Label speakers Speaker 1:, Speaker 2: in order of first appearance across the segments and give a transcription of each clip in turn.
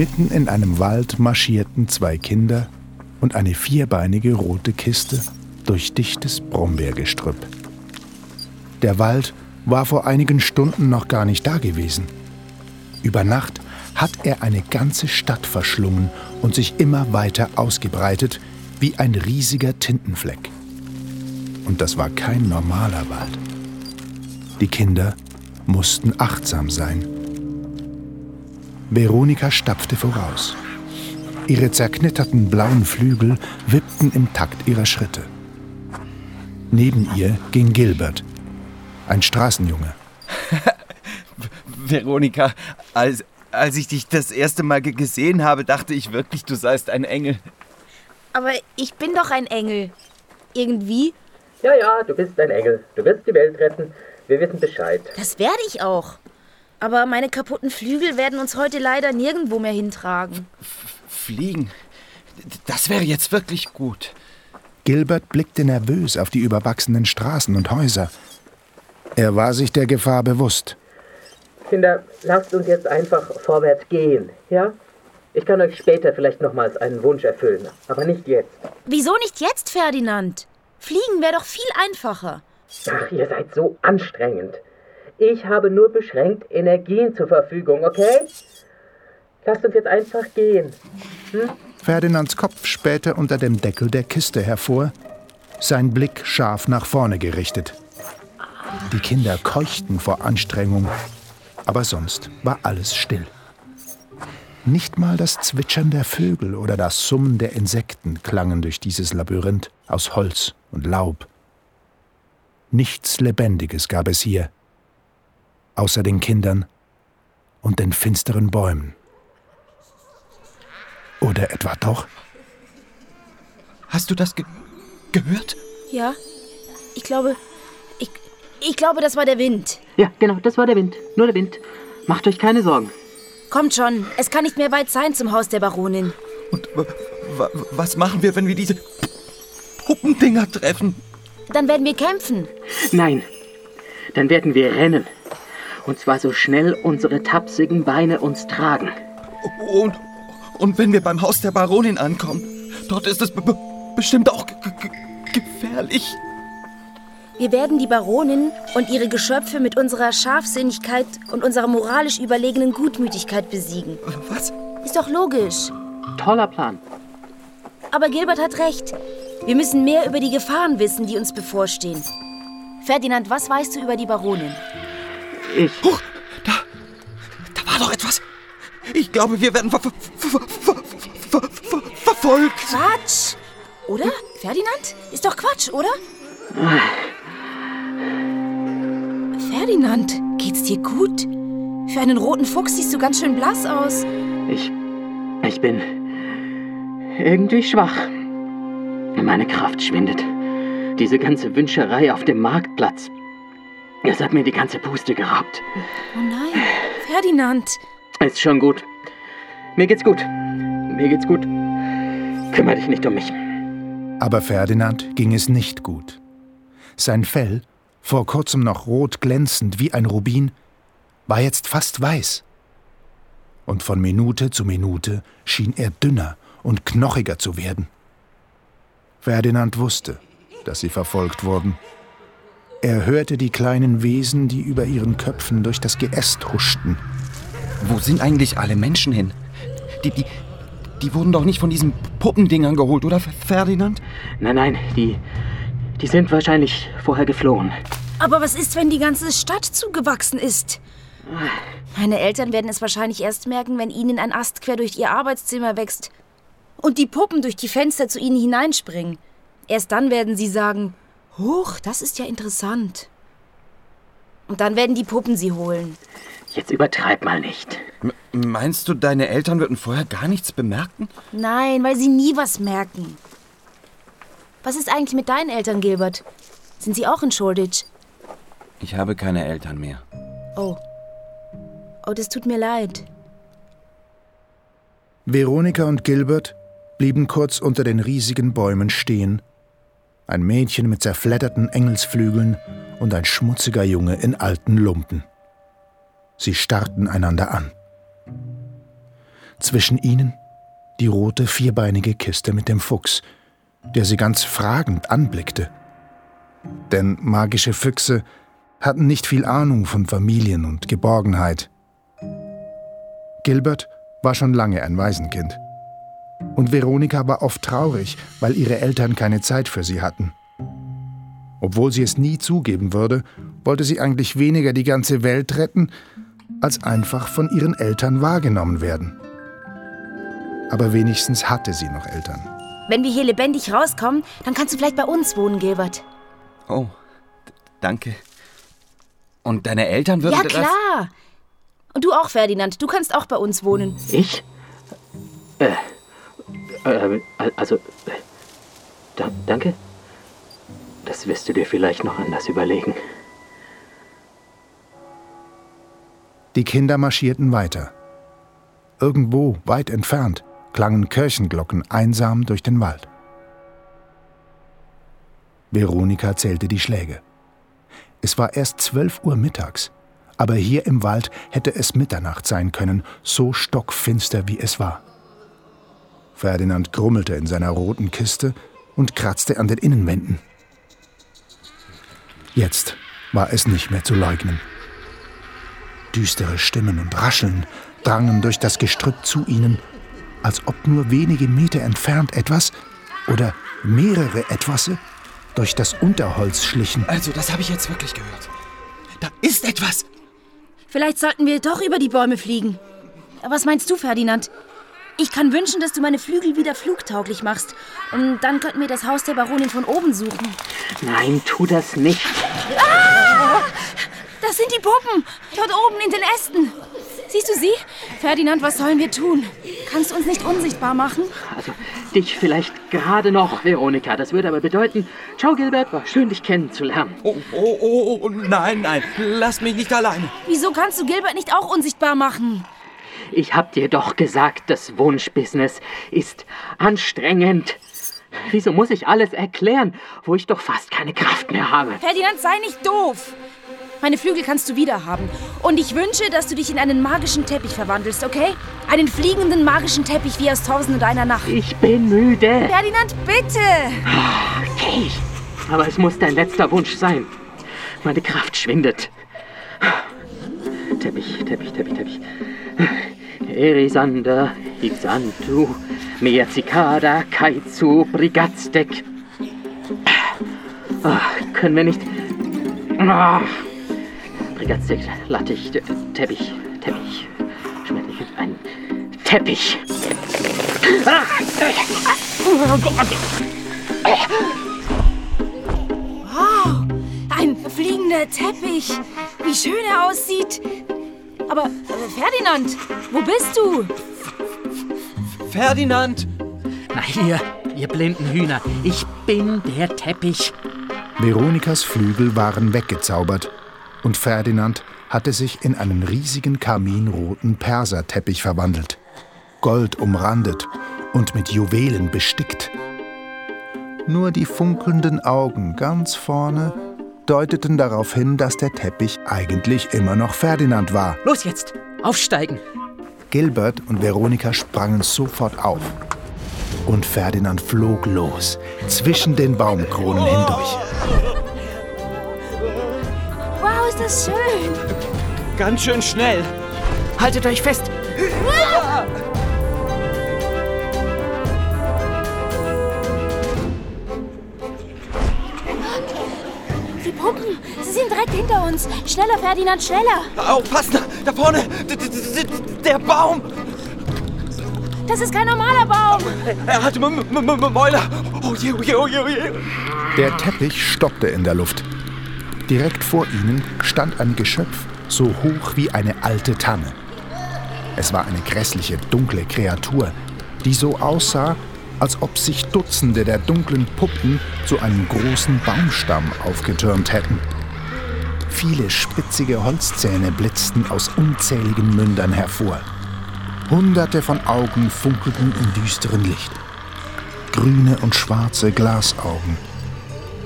Speaker 1: Mitten in einem Wald marschierten zwei Kinder und eine vierbeinige rote Kiste durch dichtes Brombeergestrüpp. Der Wald war vor einigen Stunden noch gar nicht da gewesen. Über Nacht hat er eine ganze Stadt verschlungen und sich immer weiter ausgebreitet wie ein riesiger Tintenfleck. Und das war kein normaler Wald. Die Kinder mussten achtsam sein. Veronika stapfte voraus. Ihre zerknitterten blauen Flügel wippten im Takt ihrer Schritte. Neben ihr ging Gilbert, ein Straßenjunge.
Speaker 2: Veronika, als, als ich dich das erste Mal gesehen habe, dachte ich wirklich, du seist ein Engel.
Speaker 3: Aber ich bin doch ein Engel. Irgendwie.
Speaker 4: Ja, ja, du bist ein Engel. Du wirst die Welt retten. Wir wissen Bescheid.
Speaker 3: Das werde ich auch. Aber meine kaputten Flügel werden uns heute leider nirgendwo mehr hintragen.
Speaker 2: F Fliegen? Das wäre jetzt wirklich gut.
Speaker 1: Gilbert blickte nervös auf die überwachsenen Straßen und Häuser. Er war sich der Gefahr bewusst.
Speaker 4: Kinder, lasst uns jetzt einfach vorwärts gehen, ja? Ich kann euch später vielleicht nochmals einen Wunsch erfüllen, aber nicht jetzt.
Speaker 3: Wieso nicht jetzt, Ferdinand? Fliegen wäre doch viel einfacher.
Speaker 4: Ach, ihr seid so anstrengend. Ich habe nur beschränkt Energien zur Verfügung, okay? Lasst uns jetzt einfach gehen. Hm?
Speaker 1: Ferdinands Kopf spähte unter dem Deckel der Kiste hervor, sein Blick scharf nach vorne gerichtet. Die Kinder keuchten vor Anstrengung, aber sonst war alles still. Nicht mal das Zwitschern der Vögel oder das Summen der Insekten klangen durch dieses Labyrinth aus Holz und Laub. Nichts Lebendiges gab es hier, außer den Kindern und den finsteren Bäumen. Oder etwa doch?
Speaker 2: Hast du das ge gehört?
Speaker 3: Ja, ich glaube, ich, ich glaube, das war der Wind.
Speaker 4: Ja, genau, das war der Wind. Nur der Wind. Macht euch keine Sorgen.
Speaker 3: Kommt schon, es kann nicht mehr weit sein zum Haus der Baronin.
Speaker 2: Und was machen wir, wenn wir diese Puppendinger treffen?
Speaker 3: Dann werden wir kämpfen.
Speaker 4: Nein, dann werden wir rennen. Und zwar so schnell unsere tapsigen Beine uns tragen.
Speaker 2: Und, und wenn wir beim Haus der Baronin ankommen, dort ist es bestimmt auch gefährlich.
Speaker 3: Wir werden die Baronin und ihre Geschöpfe mit unserer Scharfsinnigkeit und unserer moralisch überlegenen Gutmütigkeit besiegen.
Speaker 2: Was?
Speaker 3: Ist doch logisch.
Speaker 4: Toller Plan.
Speaker 3: Aber Gilbert hat recht. Wir müssen mehr über die Gefahren wissen, die uns bevorstehen. Ferdinand, was weißt du über die Baronin?
Speaker 4: Ich.
Speaker 2: Huch, da, da war doch etwas. Ich glaube, wir werden ver ver ver verfolgt.
Speaker 3: Quatsch! Oder? Ferdinand? Ist doch Quatsch, oder? Ferdinand, geht's dir gut? Für einen roten Fuchs siehst du ganz schön blass aus.
Speaker 4: Ich. Ich bin. irgendwie schwach. Meine Kraft schwindet. Diese ganze Wünscherei auf dem Marktplatz. Es hat mir die ganze Puste geraubt.
Speaker 3: Oh nein, Ferdinand.
Speaker 4: Ist schon gut. Mir geht's gut. Mir geht's gut. Kümmer dich nicht um mich.
Speaker 1: Aber Ferdinand ging es nicht gut. Sein Fell vor kurzem noch rot glänzend wie ein Rubin, war jetzt fast weiß. Und von Minute zu Minute schien er dünner und knochiger zu werden. Ferdinand wusste, dass sie verfolgt wurden. Er hörte die kleinen Wesen, die über ihren Köpfen durch das Geäst huschten.
Speaker 2: Wo sind eigentlich alle Menschen hin? Die, die, die wurden doch nicht von diesen Puppendingern geholt, oder Ferdinand?
Speaker 4: Nein, nein, die, die sind wahrscheinlich vorher geflohen.
Speaker 3: Aber was ist, wenn die ganze Stadt zugewachsen ist? Meine Eltern werden es wahrscheinlich erst merken, wenn ihnen ein Ast quer durch ihr Arbeitszimmer wächst und die Puppen durch die Fenster zu ihnen hineinspringen. Erst dann werden sie sagen, Huch, das ist ja interessant. Und dann werden die Puppen sie holen.
Speaker 4: Jetzt übertreib mal nicht.
Speaker 2: M meinst du, deine Eltern würden vorher gar nichts bemerken?
Speaker 3: Nein, weil sie nie was merken. Was ist eigentlich mit deinen Eltern, Gilbert? Sind sie auch in Shoreditch?
Speaker 2: Ich habe keine Eltern mehr.
Speaker 3: Oh. Oh, das tut mir leid.
Speaker 1: Veronika und Gilbert blieben kurz unter den riesigen Bäumen stehen. Ein Mädchen mit zerfledderten Engelsflügeln und ein schmutziger Junge in alten Lumpen. Sie starrten einander an. Zwischen ihnen die rote vierbeinige Kiste mit dem Fuchs, der sie ganz fragend anblickte. Denn magische Füchse hatten nicht viel Ahnung von Familien und Geborgenheit. Gilbert war schon lange ein Waisenkind. Und Veronika war oft traurig, weil ihre Eltern keine Zeit für sie hatten. Obwohl sie es nie zugeben würde, wollte sie eigentlich weniger die ganze Welt retten, als einfach von ihren Eltern wahrgenommen werden. Aber wenigstens hatte sie noch Eltern.
Speaker 3: Wenn wir hier lebendig rauskommen, dann kannst du vielleicht bei uns wohnen, Gilbert.
Speaker 2: Oh, danke. Und deine Eltern würden
Speaker 3: Ja,
Speaker 2: das...
Speaker 3: klar. Und du auch, Ferdinand. Du kannst auch bei uns wohnen.
Speaker 4: Ich? Äh, äh, also, äh, da, danke. Das wirst du dir vielleicht noch anders überlegen.
Speaker 1: Die Kinder marschierten weiter. Irgendwo, weit entfernt, klangen Kirchenglocken einsam durch den Wald. Veronika zählte die Schläge. Es war erst zwölf Uhr mittags, aber hier im Wald hätte es Mitternacht sein können, so stockfinster wie es war. Ferdinand grummelte in seiner roten Kiste und kratzte an den Innenwänden. Jetzt war es nicht mehr zu leugnen. Düstere Stimmen und Rascheln drangen durch das Gestrüpp zu ihnen, als ob nur wenige Meter entfernt etwas oder mehrere Etwasse durch das Unterholz schlichen.
Speaker 2: Also, das habe ich jetzt wirklich gehört. Da ist etwas.
Speaker 3: Vielleicht sollten wir doch über die Bäume fliegen. Was meinst du, Ferdinand? Ich kann wünschen, dass du meine Flügel wieder flugtauglich machst. Und dann könnten wir das Haus der Baronin von oben suchen.
Speaker 4: Nein, tu das nicht.
Speaker 3: Das sind die Puppen. Dort oben in den Ästen. Siehst du sie? Ferdinand, was sollen wir tun? Kannst du uns nicht unsichtbar machen?
Speaker 4: Also, dich vielleicht gerade noch, Veronika. Das würde aber bedeuten, ciao Gilbert, war schön, dich kennenzulernen.
Speaker 2: Oh, oh, oh, oh, nein, nein. Lass mich nicht alleine.
Speaker 3: Wieso kannst du Gilbert nicht auch unsichtbar machen?
Speaker 4: Ich hab dir doch gesagt, das Wunschbusiness ist anstrengend. Wieso muss ich alles erklären, wo ich doch fast keine Kraft mehr habe?
Speaker 3: Ferdinand, sei nicht doof. Meine Flügel kannst du wieder haben. Und ich wünsche, dass du dich in einen magischen Teppich verwandelst, okay? Einen fliegenden magischen Teppich wie aus Tausend und einer Nacht.
Speaker 4: Ich bin müde.
Speaker 3: Ferdinand, bitte!
Speaker 4: Okay. Aber es muss dein letzter Wunsch sein. Meine Kraft schwindet. Teppich, Teppich, Teppich, Teppich. Erisander, Ixantu, Mea Cicada, Kaizu, Brigatsdeck. Ah, können wir nicht. Ah. Brigatsdeck, Lattich, Te- Teppich, Teppich. Schmettlich, ein Teppich. Oh.
Speaker 3: Wow, ein fliegender Teppich. Wie schön er aussieht. Aber äh, Ferdinand, wo bist du?
Speaker 2: Ferdinand!
Speaker 5: Na ihr, ihr blinden Hühner, ich bin der Teppich.
Speaker 1: Veronikas Flügel waren weggezaubert und Ferdinand hatte sich in einen riesigen karminroten Perserteppich verwandelt, gold umrandet und mit Juwelen bestickt. Nur die funkelnden Augen ganz vorne deuteten darauf hin, dass der Teppich eigentlich immer noch Ferdinand war.
Speaker 5: Los jetzt, aufsteigen.
Speaker 1: Gilbert und Veronika sprangen sofort auf. Und Ferdinand flog los, zwischen den Baumkronen hindurch.
Speaker 3: Wow, ist das schön.
Speaker 2: Ganz schön schnell.
Speaker 5: Haltet euch fest.
Speaker 3: Die direkt hinter uns. Schneller, Ferdinand, schneller.
Speaker 2: Aufpassen! Da vorne! D -d -d -d der Baum!
Speaker 3: Das ist kein normaler Baum.
Speaker 2: Er hat M M M Mäuler! Oh je, oh je, oh je, oh je!
Speaker 1: Der Teppich stoppte in der Luft. Direkt vor ihnen stand ein Geschöpf, so hoch wie eine alte Tanne. Es war eine grässliche, dunkle Kreatur, die so aussah, als ob sich Dutzende der dunklen Puppen zu einem großen Baumstamm aufgetürmt hätten. Viele spitzige Holzzähne blitzten aus unzähligen Mündern hervor. Hunderte von Augen funkelten im düsteren Licht. Grüne und schwarze Glasaugen.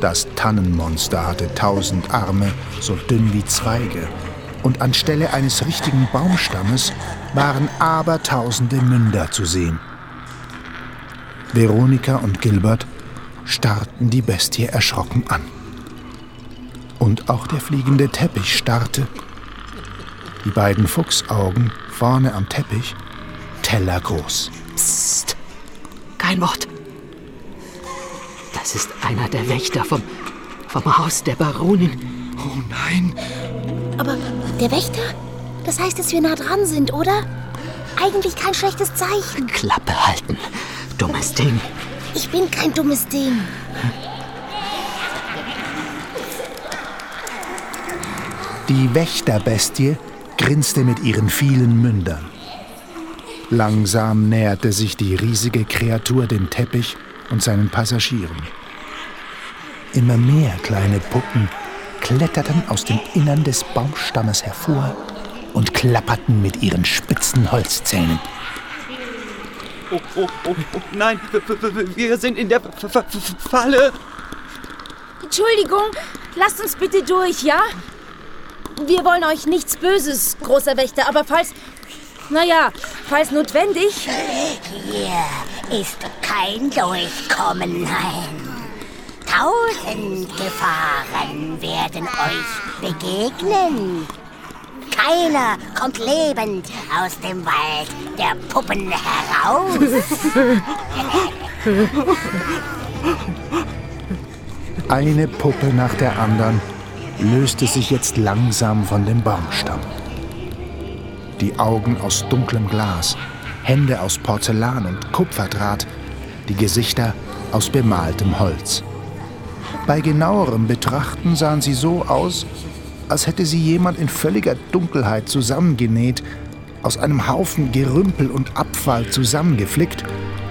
Speaker 1: Das Tannenmonster hatte tausend Arme, so dünn wie Zweige, Und anstelle eines richtigen Baumstammes waren abertausende Münder zu sehen. Veronika und Gilbert starrten die Bestie erschrocken an. Und auch der fliegende Teppich starrte. Die beiden Fuchsaugen vorne am Teppich, tellergroß.
Speaker 4: Psst. Kein Wort. Das ist einer der Wächter vom, vom Haus der Baronin.
Speaker 2: Oh nein.
Speaker 3: Aber der Wächter? Das heißt, dass wir nah dran sind, oder? Eigentlich kein schlechtes Zeichen.
Speaker 4: Klappe halten. Dummes Ding.
Speaker 3: Ich bin kein dummes Ding.
Speaker 1: Die Wächterbestie grinste mit ihren vielen Mündern. Langsam näherte sich die riesige Kreatur dem Teppich und seinen Passagieren. Immer mehr kleine Puppen kletterten aus dem Innern des Baumstammes hervor und klapperten mit ihren spitzen Holzzähnen.
Speaker 2: Oh, oh, oh, oh nein, wir sind in der Falle.
Speaker 3: Entschuldigung, lasst uns bitte durch, ja? Wir wollen euch nichts Böses, großer Wächter, aber falls. Naja, falls notwendig.
Speaker 6: Hier ist kein Durchkommen, nein. Tausend Gefahren werden euch begegnen. Keiner kommt lebend aus dem Wald der Puppen heraus.
Speaker 1: Eine Puppe nach der anderen löste sich jetzt langsam von dem Baumstamm. Die Augen aus dunklem Glas, Hände aus Porzellan und Kupferdraht, die Gesichter aus bemaltem Holz. Bei genauerem Betrachten sahen sie so aus, als hätte sie jemand in völliger Dunkelheit zusammengenäht, aus einem Haufen Gerümpel und Abfall zusammengeflickt,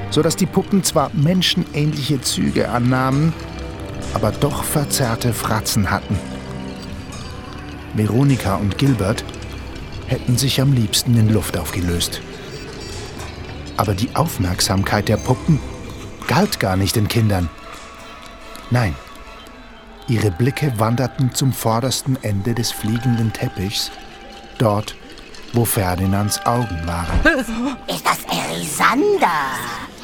Speaker 1: sodass die Puppen zwar menschenähnliche Züge annahmen, aber doch verzerrte Fratzen hatten. Veronika und Gilbert hätten sich am liebsten in Luft aufgelöst. Aber die Aufmerksamkeit der Puppen galt gar nicht den Kindern. Nein, ihre Blicke wanderten zum vordersten Ende des fliegenden Teppichs, dort, wo Ferdinands Augen waren.
Speaker 6: Ist das Erisander,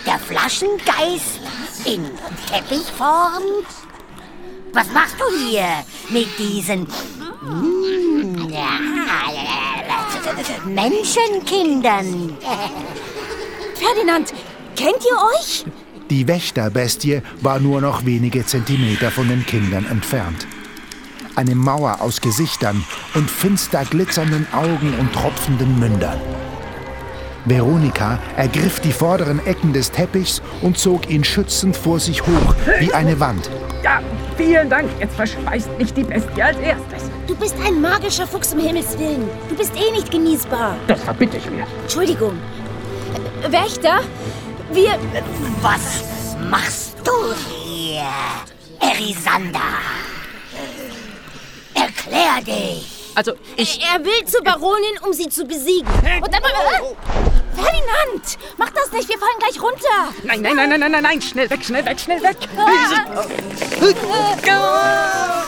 Speaker 6: der Flaschengeist in Teppichform? Was machst du hier mit diesen mm, ja, Menschenkindern?
Speaker 3: Ferdinand, kennt ihr euch?
Speaker 1: Die Wächterbestie war nur noch wenige Zentimeter von den Kindern entfernt. Eine Mauer aus Gesichtern und finster glitzernden Augen und tropfenden Mündern. Veronika ergriff die vorderen Ecken des Teppichs und zog ihn schützend vor sich hoch, wie eine Wand.
Speaker 5: Ja, vielen Dank. Jetzt verschweißt mich die Bestie als erstes.
Speaker 3: Du bist ein magischer Fuchs um Himmels Willen. Du bist eh nicht genießbar.
Speaker 5: Das verbitte ich mir.
Speaker 3: Entschuldigung. Wächter, wir.
Speaker 6: Was machst du hier, Erisander? Erklär dich.
Speaker 5: Also, ich.
Speaker 3: Er will zur Baronin, um sie zu besiegen. Und dann. Ferdinand! Mach das nicht, wir fallen gleich runter!
Speaker 5: Nein, nein, nein, nein, nein, nein, nein, schnell weg, schnell weg, schnell weg!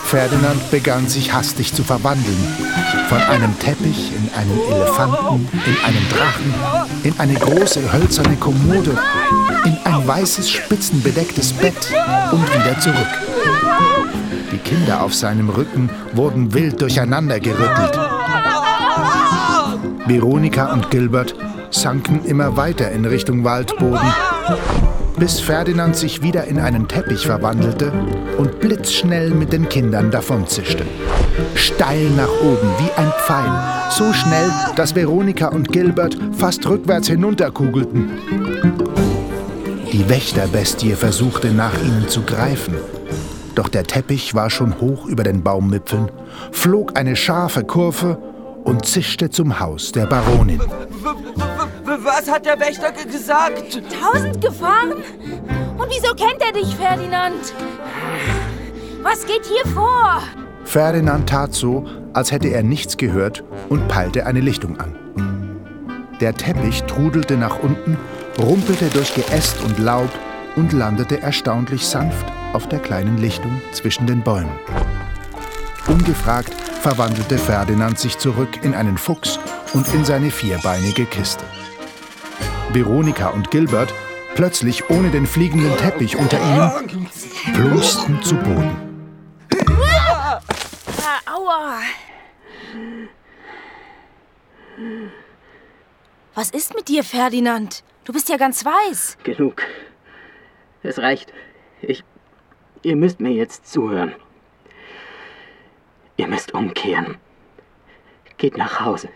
Speaker 1: Ferdinand begann sich hastig zu verwandeln. Von einem Teppich in einen Elefanten, in einen Drachen, in eine große hölzerne Kommode, in ein weißes, spitzenbedecktes Bett und wieder zurück. Die Kinder auf seinem Rücken wurden wild durcheinander gerüttelt. Veronika und Gilbert sanken immer weiter in Richtung Waldboden, bis Ferdinand sich wieder in einen Teppich verwandelte und blitzschnell mit den Kindern davonzischte. Steil nach oben wie ein Pfeil, so schnell, dass Veronika und Gilbert fast rückwärts hinunterkugelten. Die Wächterbestie versuchte nach ihnen zu greifen, doch der Teppich war schon hoch über den Baumwipfeln, flog eine scharfe Kurve und zischte zum Haus der Baronin.
Speaker 2: Was hat der Wächter ge- gesagt?
Speaker 3: Tausend Gefahren? Und wieso kennt er dich, Ferdinand? Was geht hier vor?
Speaker 1: Ferdinand tat so, als hätte er nichts gehört und peilte eine Lichtung an. Der Teppich trudelte nach unten, rumpelte durch Geäst und Laub und landete erstaunlich sanft auf der kleinen Lichtung zwischen den Bäumen. Ungefragt verwandelte Ferdinand sich zurück in einen Fuchs und in seine vierbeinige Kiste. Veronika und Gilbert, plötzlich ohne den fliegenden Teppich unter ihnen, plumpsten zu Boden.
Speaker 3: Ah, aua. Was ist mit dir, Ferdinand? Du bist ja ganz weiß.
Speaker 4: Genug. Es reicht. Ich. Ihr müsst mir jetzt zuhören. Ihr müsst umkehren. Geht nach Hause.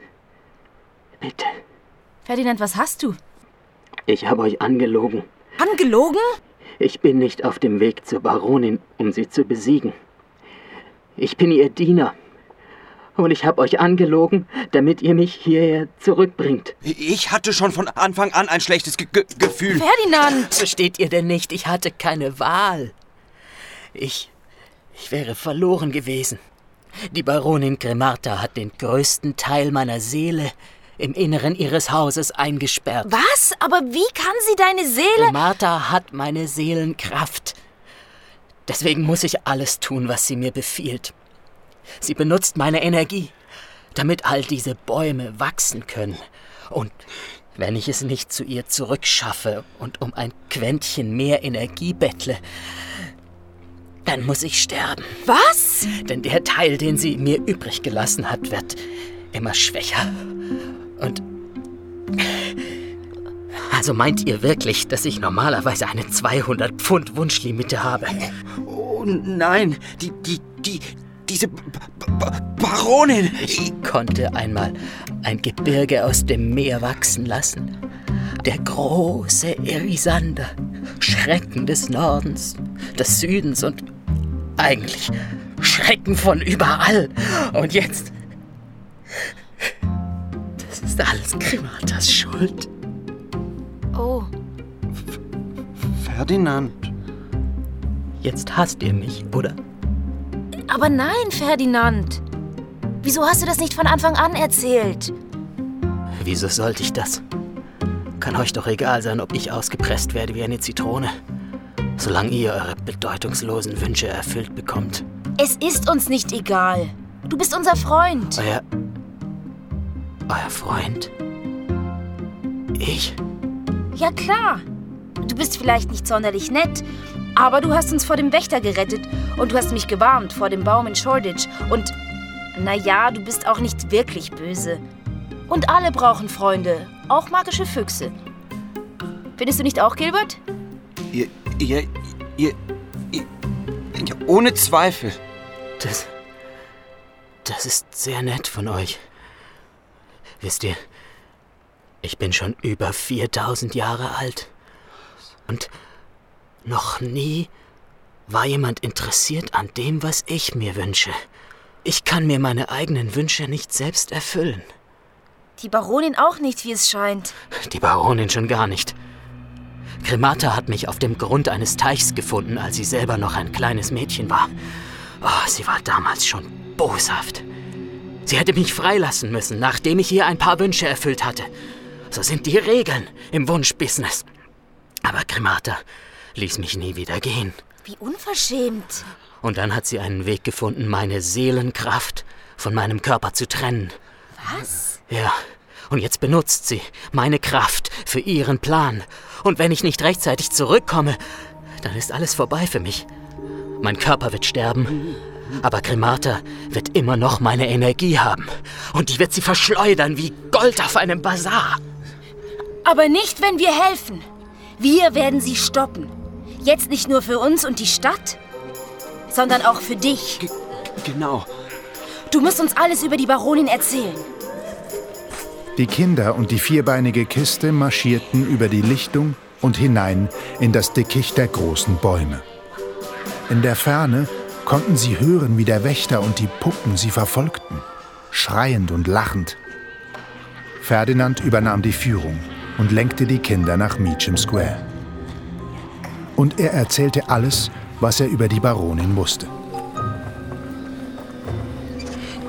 Speaker 4: Bitte.
Speaker 3: Ferdinand, was hast du?
Speaker 4: Ich habe euch angelogen.
Speaker 3: Angelogen?
Speaker 4: Ich bin nicht auf dem Weg zur Baronin, um sie zu besiegen. Ich bin ihr Diener. Und ich habe euch angelogen, damit ihr mich hierher zurückbringt.
Speaker 2: Ich hatte schon von Anfang an ein schlechtes Ge Ge Gefühl.
Speaker 3: Ferdinand!
Speaker 5: Versteht ihr denn nicht? Ich hatte keine Wahl. Ich. Ich wäre verloren gewesen. Die Baronin Grimarta hat den größten Teil meiner Seele im Inneren ihres Hauses eingesperrt.
Speaker 3: Was? Aber wie kann sie deine Seele...
Speaker 5: Grimarta hat meine Seelenkraft. Deswegen muss ich alles tun, was sie mir befiehlt. Sie benutzt meine Energie, damit all diese Bäume wachsen können. Und wenn ich es nicht zu ihr zurückschaffe und um ein Quäntchen mehr Energie bettle, dann muss ich sterben.
Speaker 3: Was?
Speaker 5: Denn der Teil, den sie mir übrig gelassen hat, wird immer schwächer. Und. Also meint ihr wirklich, dass ich normalerweise eine 200 Pfund Wunschlimite habe?
Speaker 2: Oh nein, die, die, die, diese B B Baronin.
Speaker 5: Ich konnte einmal ein Gebirge aus dem Meer wachsen lassen. Der große Erisander, Schrecken des Nordens, des Südens und eigentlich Schrecken von überall. Und jetzt. Ist alles Grimatas Schuld.
Speaker 3: Oh,
Speaker 2: Ferdinand.
Speaker 5: Jetzt hasst ihr mich, oder?
Speaker 3: aber nein, Ferdinand. Wieso hast du das nicht von Anfang an erzählt?
Speaker 5: Wieso sollte ich das? Kann euch doch egal sein, ob ich ausgepresst werde wie eine Zitrone. Solange ihr eure bedeutungslosen Wünsche erfüllt bekommt.
Speaker 3: Es ist uns nicht egal. Du bist unser Freund.
Speaker 5: Euer. Euer Freund? Ich?
Speaker 3: Ja klar. Du bist vielleicht nicht sonderlich nett, aber du hast uns vor dem Wächter gerettet und du hast mich gewarnt vor dem Baum in Shoreditch und naja, du bist auch nicht wirklich böse. Und alle brauchen Freunde, auch magische Füchse. Findest du nicht auch, Gilbert?
Speaker 2: Ihr, ihr, ihr, ihr, ja, ohne Zweifel.
Speaker 5: Das. Das ist sehr nett von euch. Wisst ihr, ich bin schon über 4000 Jahre alt. Und noch nie war jemand interessiert an dem, was ich mir wünsche. Ich kann mir meine eigenen Wünsche nicht selbst erfüllen.
Speaker 3: Die Baronin auch nicht, wie es scheint.
Speaker 5: Die Baronin schon gar nicht. Cremata hat mich auf dem Grund eines Teichs gefunden, als sie selber noch ein kleines Mädchen war. Oh, sie war damals schon boshaft. Sie hätte mich freilassen müssen, nachdem ich ihr ein paar Wünsche erfüllt hatte. So sind die Regeln im Wunschbusiness. Aber Cremata ließ mich nie wieder gehen.
Speaker 3: Wie unverschämt.
Speaker 5: Und dann hat sie einen Weg gefunden, meine Seelenkraft von meinem Körper zu trennen.
Speaker 3: Was?
Speaker 5: Ja, und jetzt benutzt sie meine Kraft für ihren Plan. Und wenn ich nicht rechtzeitig zurückkomme, dann ist alles vorbei für mich. Mein Körper wird sterben, aber Cremata wird immer noch meine Energie haben. Und die wird sie verschleudern wie Gold auf einem Bazar.
Speaker 3: Aber nicht, wenn wir helfen. Wir werden sie stoppen. Jetzt nicht nur für uns und die Stadt, sondern auch für dich.
Speaker 2: G genau.
Speaker 3: Du musst uns alles über die Baronin erzählen.
Speaker 1: Die Kinder und die vierbeinige Kiste marschierten über die Lichtung und hinein in das Dickicht der großen Bäume. In der Ferne konnten sie hören, wie der Wächter und die Puppen sie verfolgten, schreiend und lachend. Ferdinand übernahm die Führung und lenkte die Kinder nach Meacham Square. Und er erzählte alles, was er über die Baronin wusste.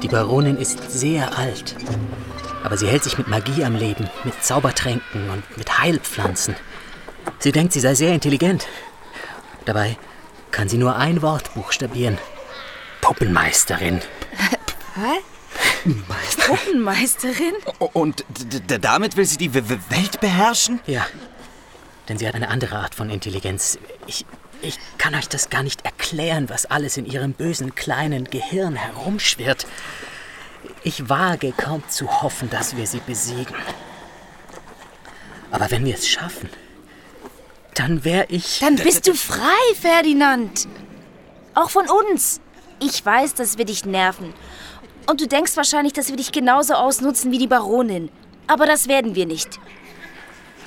Speaker 5: Die Baronin ist sehr alt. Aber sie hält sich mit Magie am Leben, mit Zaubertränken und mit Heilpflanzen. Sie denkt, sie sei sehr intelligent. Dabei kann sie nur ein Wort buchstabieren. Puppenmeisterin.
Speaker 3: Hä? Puppenmeisterin?
Speaker 2: Und damit will sie die W- W- Welt beherrschen?
Speaker 5: Ja, denn sie hat eine andere Art von Intelligenz. Ich, ich kann euch das gar nicht erklären, was alles in ihrem bösen kleinen Gehirn herumschwirrt. Ich wage kaum zu hoffen, dass wir sie besiegen. Aber wenn wir es schaffen, dann wäre ich...
Speaker 3: Dann bist du frei, Ferdinand. Auch von uns. Ich weiß, dass wir dich nerven. Und du denkst wahrscheinlich, dass wir dich genauso ausnutzen wie die Baronin. Aber das werden wir nicht.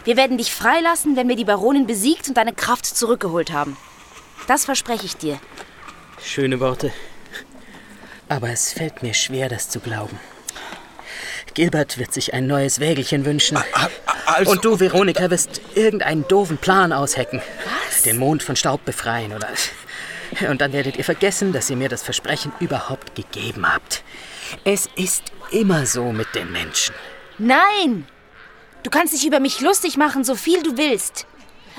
Speaker 3: Wir werden dich freilassen, wenn wir die Baronin besiegt und deine Kraft zurückgeholt haben. Das verspreche ich dir.
Speaker 5: Schöne Worte. Aber es fällt mir schwer, das zu glauben. Gilbert wird sich ein neues Wägelchen wünschen.
Speaker 2: Also,
Speaker 5: Und du, Veronika, wirst irgendeinen doofen Plan aushecken. Was? Den Mond von Staub befreien oder. Und dann werdet ihr vergessen, dass ihr mir das Versprechen überhaupt gegeben habt. Es ist immer so mit den Menschen.
Speaker 3: Nein! Du kannst dich über mich lustig machen, so viel du willst.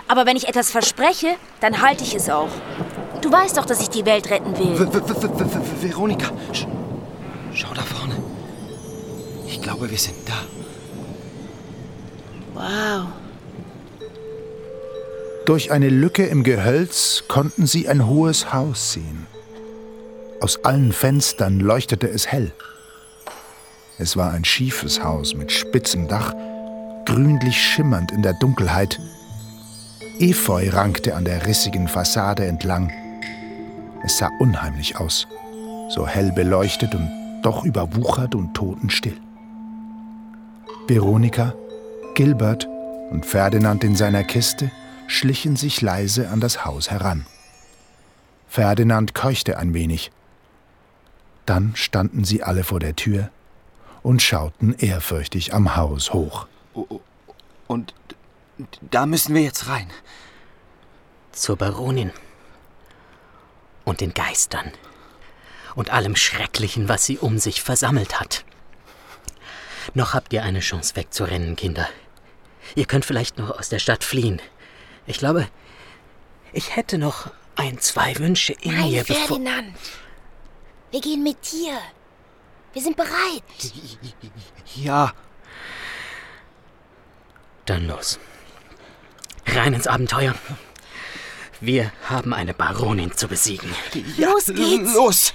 Speaker 3: Aber wenn ich etwas verspreche, dann halte ich es auch. Du weißt doch, dass ich die Welt retten will.
Speaker 2: W- W- W- Veronika, sch schau da vorne. Ich glaube, wir sind da.
Speaker 3: Wow.
Speaker 1: Durch eine Lücke im Gehölz konnten sie ein hohes Haus sehen. Aus allen Fenstern leuchtete es hell. Es war ein schiefes Haus mit spitzem Dach, grünlich schimmernd in der Dunkelheit. Efeu rankte an der rissigen Fassade entlang. Es sah unheimlich aus, so hell beleuchtet und doch überwuchert und totenstill. Veronika, Gilbert und Ferdinand in seiner Kiste schlichen sich leise an das Haus heran. Ferdinand keuchte ein wenig. Dann standen sie alle vor der Tür und schauten ehrfürchtig am Haus hoch.
Speaker 2: Und da müssen wir jetzt rein.
Speaker 5: Zur Baronin. Und den Geistern. Und allem Schrecklichen, was sie um sich versammelt hat. Noch habt ihr eine Chance wegzurennen, Kinder. Ihr könnt vielleicht noch aus der Stadt fliehen. Ich glaube, ich hätte noch ein, zwei Wünsche in
Speaker 6: Nein,
Speaker 5: mir.
Speaker 6: Ferdinand. Wir gehen mit dir. Wir sind bereit.
Speaker 2: Ja,
Speaker 5: Dann los. Rein ins Abenteuer. Wir haben eine Baronin zu besiegen.
Speaker 6: Los geht's.
Speaker 2: los!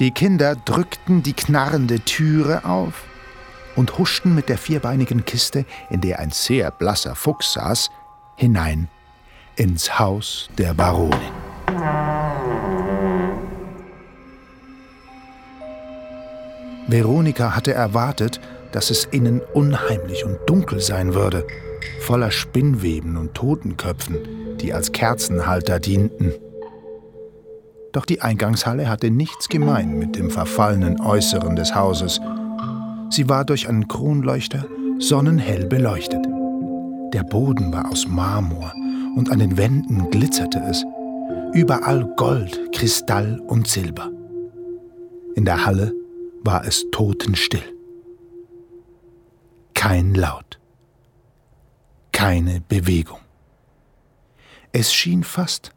Speaker 1: Die Kinder drückten die knarrende Türe auf und huschten mit der vierbeinigen Kiste, in der ein sehr blasser Fuchs saß, hinein ins Haus der Baronin. Veronika hatte erwartet, dass es innen unheimlich und dunkel sein würde, voller Spinnweben und Totenköpfen, die als Kerzenhalter dienten. Doch die Eingangshalle hatte nichts gemein mit dem verfallenen Äußeren des Hauses. Sie war durch einen Kronleuchter sonnenhell beleuchtet. Der Boden war aus Marmor und an den Wänden glitzerte es. Überall Gold, Kristall und Silber. In der Halle war es totenstill. Kein Laut. Keine Bewegung. Es schien fast,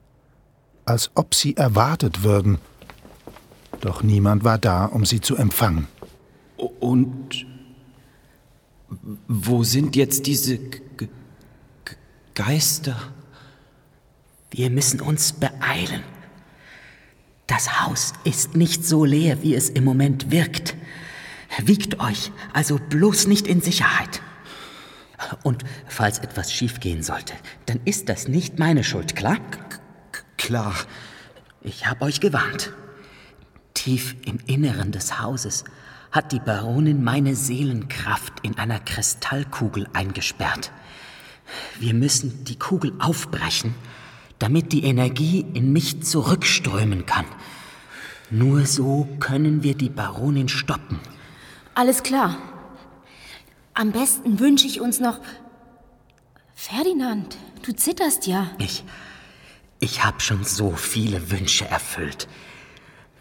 Speaker 1: als ob sie erwartet würden. Doch niemand war da, um sie zu empfangen.
Speaker 2: Und wo sind jetzt diese G G Geister?
Speaker 5: Wir müssen uns beeilen. Das Haus ist nicht so leer, wie es im Moment wirkt. Wiegt euch also bloß nicht in Sicherheit. Und falls etwas schiefgehen sollte, dann ist das nicht meine Schuld, klar?
Speaker 2: Klar.
Speaker 5: Ich habe euch gewarnt. Tief im Inneren des Hauses hat die Baronin meine Seelenkraft in einer Kristallkugel eingesperrt. Wir müssen die Kugel aufbrechen, damit die Energie in mich zurückströmen kann. Nur so können wir die Baronin stoppen.
Speaker 3: Alles klar. Am besten wünsche ich uns noch. Ferdinand, du zitterst ja.
Speaker 5: Ich. Ich habe schon so viele Wünsche erfüllt.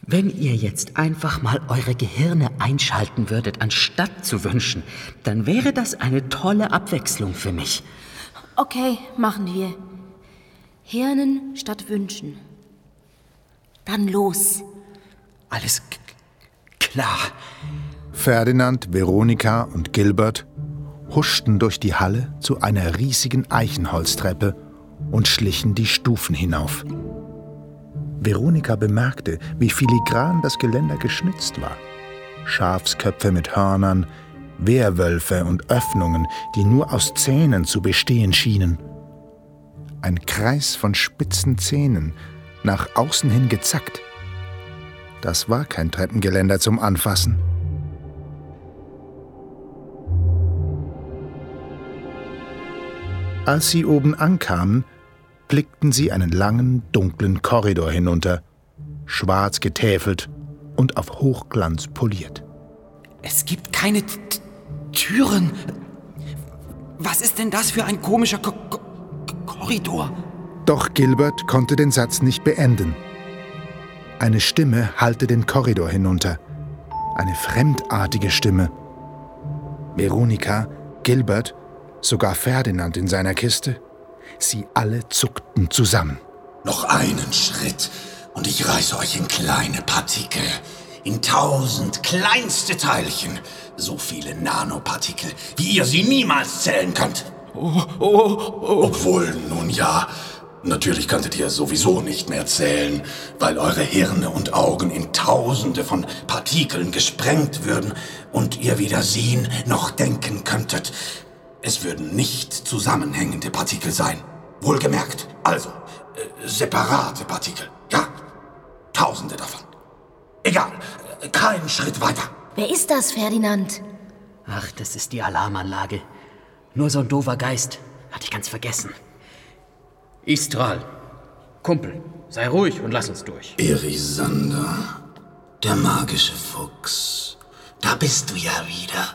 Speaker 5: Wenn ihr jetzt einfach mal eure Gehirne einschalten würdet, anstatt zu wünschen, dann wäre das eine tolle Abwechslung für mich.
Speaker 3: Okay, machen wir. Hirnen statt Wünschen. Dann los.
Speaker 2: Alles klar.
Speaker 1: Ferdinand, Veronika und Gilbert huschten durch die Halle zu einer riesigen Eichenholztreppe und schlichen die Stufen hinauf. Veronika bemerkte, wie filigran das Geländer geschnitzt war. Schafsköpfe mit Hörnern, Wehrwölfe und Öffnungen, die nur aus Zähnen zu bestehen schienen. Ein Kreis von spitzen Zähnen, nach außen hin gezackt. Das war kein Treppengeländer zum Anfassen. Als sie oben ankamen, blickten sie einen langen, dunklen Korridor hinunter, schwarz getäfelt und auf Hochglanz poliert.
Speaker 2: Es gibt keine T Türen. Was ist denn das für ein komischer Ko Ko Korridor?
Speaker 1: Doch Gilbert konnte den Satz nicht beenden. Eine Stimme hallte den Korridor hinunter. Eine fremdartige Stimme. Veronika, Gilbert, sogar Ferdinand in seiner Kiste. Sie alle zuckten zusammen.
Speaker 7: Noch einen Schritt und ich reiße euch in kleine Partikel. In tausend kleinste Teilchen. So viele Nanopartikel, wie ihr sie niemals zählen könnt.
Speaker 2: Oh, oh, oh.
Speaker 7: Obwohl, nun ja, natürlich könntet ihr sowieso nicht mehr zählen, weil eure Hirne und Augen in tausende von Partikeln gesprengt würden und ihr weder sehen noch denken könntet. Es würden nicht zusammenhängende Partikel sein. Wohlgemerkt, also äh, separate Partikel. Ja, tausende davon. Egal, äh, kein Schritt weiter.
Speaker 3: Wer ist das, Ferdinand?
Speaker 5: Ach, das ist die Alarmanlage. Nur so ein doofer Geist. Hatte ich ganz vergessen. Istral. Kumpel, sei ruhig und lass uns durch.
Speaker 7: Erisander, der magische Fuchs. Da bist du ja wieder.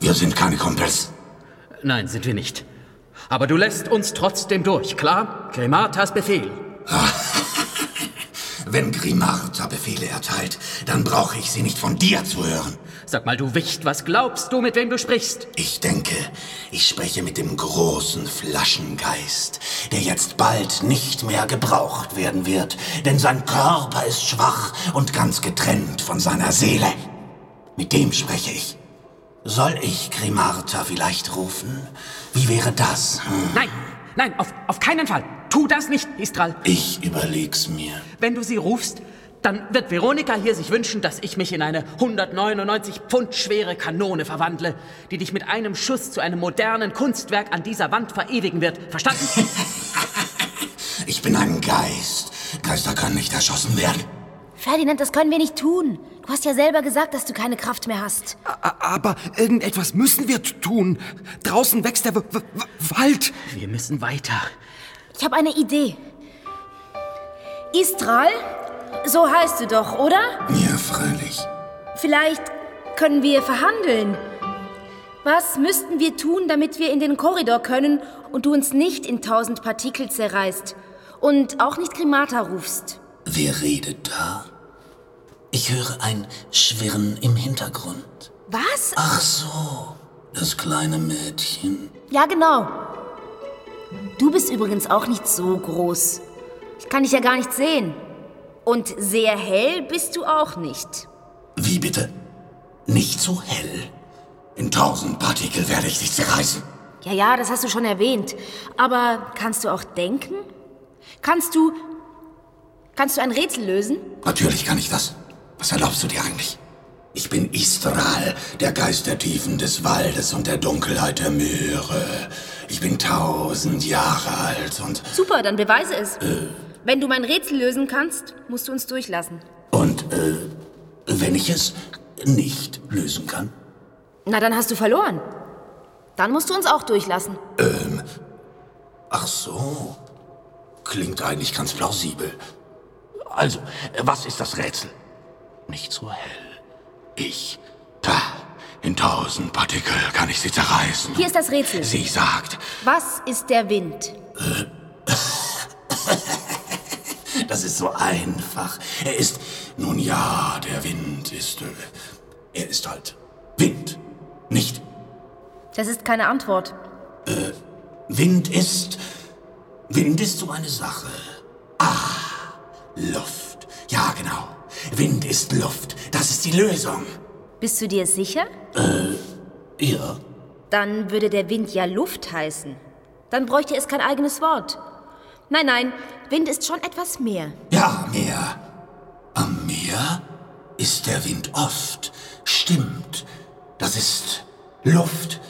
Speaker 7: Wir sind keine Kumpels.
Speaker 5: Nein, sind wir nicht. Aber du lässt uns trotzdem durch, klar? Grematas Befehl.
Speaker 7: Wenn Grimarta Befehle erteilt, dann brauche ich sie nicht von dir zu hören.
Speaker 5: Sag mal, du Wicht, was glaubst du, mit wem du sprichst?
Speaker 7: Ich denke, ich spreche mit dem großen Flaschengeist, der jetzt bald nicht mehr gebraucht werden wird, denn sein Körper ist schwach und ganz getrennt von seiner Seele. Mit dem spreche ich. Soll ich Grimarta vielleicht rufen? Wie wäre das? Hm?
Speaker 5: Nein, nein, auf, auf keinen Fall. Tu das nicht, Istral.
Speaker 7: Ich überleg's mir.
Speaker 5: Wenn du sie rufst, dann wird Veronika hier sich wünschen, dass ich mich in eine 199 Pfund schwere Kanone verwandle, die dich mit einem Schuss zu einem modernen Kunstwerk an dieser Wand verewigen wird. Verstanden?
Speaker 7: Ich bin ein Geist. Geister können nicht erschossen werden.
Speaker 3: Ferdinand, das können wir nicht tun. Du hast ja selber gesagt, dass du keine Kraft mehr hast.
Speaker 2: Aber irgendetwas müssen wir tun. Draußen wächst der w w Wald.
Speaker 5: Wir müssen weiter.
Speaker 3: Ich habe eine Idee. Istral? So heißt du doch, oder?
Speaker 7: Ja, freilich.
Speaker 3: Vielleicht können wir verhandeln. Was müssten wir tun, damit wir in den Korridor können und du uns nicht in tausend Partikel zerreißt und auch nicht Grimata rufst?
Speaker 7: Wer redet da? Ich höre ein Schwirren im Hintergrund.
Speaker 3: Was?
Speaker 7: Ach so, das kleine Mädchen.
Speaker 3: Ja, genau. Du bist übrigens auch nicht so groß. Ich kann dich ja gar nicht sehen. Und sehr hell bist du auch nicht.
Speaker 7: Wie bitte? Nicht so hell. In tausend Partikel werde ich dich zerreißen.
Speaker 3: Ja, ja, das hast du schon erwähnt. Aber kannst du auch denken? Kannst du. Kannst du ein Rätsel lösen?
Speaker 7: Natürlich kann ich das. Was erlaubst du dir eigentlich? Ich bin Istral, der Geist der Tiefen des Waldes und der Dunkelheit der Meere. Ich bin tausend Jahre alt und...
Speaker 3: Super, dann beweise es. Wenn du mein Rätsel lösen kannst, musst du uns durchlassen.
Speaker 7: Und, äh, wenn ich es nicht lösen kann?
Speaker 3: Na, dann hast du verloren. Dann musst du uns auch durchlassen.
Speaker 7: Ach so. Klingt eigentlich ganz plausibel. Also, äh, was ist das Rätsel? Nicht so hell. Ich. Da. In tausend Partikel kann ich sie zerreißen.
Speaker 3: Hier ist das Rätsel.
Speaker 7: Sie sagt,
Speaker 3: Was ist der Wind?
Speaker 7: das ist so einfach. Er ist, nun ja, der Wind ist, äh, er ist halt Wind. Nicht
Speaker 3: Das ist keine Antwort.
Speaker 7: Wind ist. Wind ist so eine Sache. Ah, Luft. Ja, genau. Wind ist Luft. Das ist die Lösung.
Speaker 3: Bist du dir sicher?
Speaker 7: Ja.
Speaker 3: Dann würde der Wind ja Luft heißen. Dann bräuchte es kein eigenes Wort. Nein, nein, Wind ist schon etwas mehr.
Speaker 7: Ja, Meer. Am Meer ist der Wind oft. Stimmt. Das ist Luft,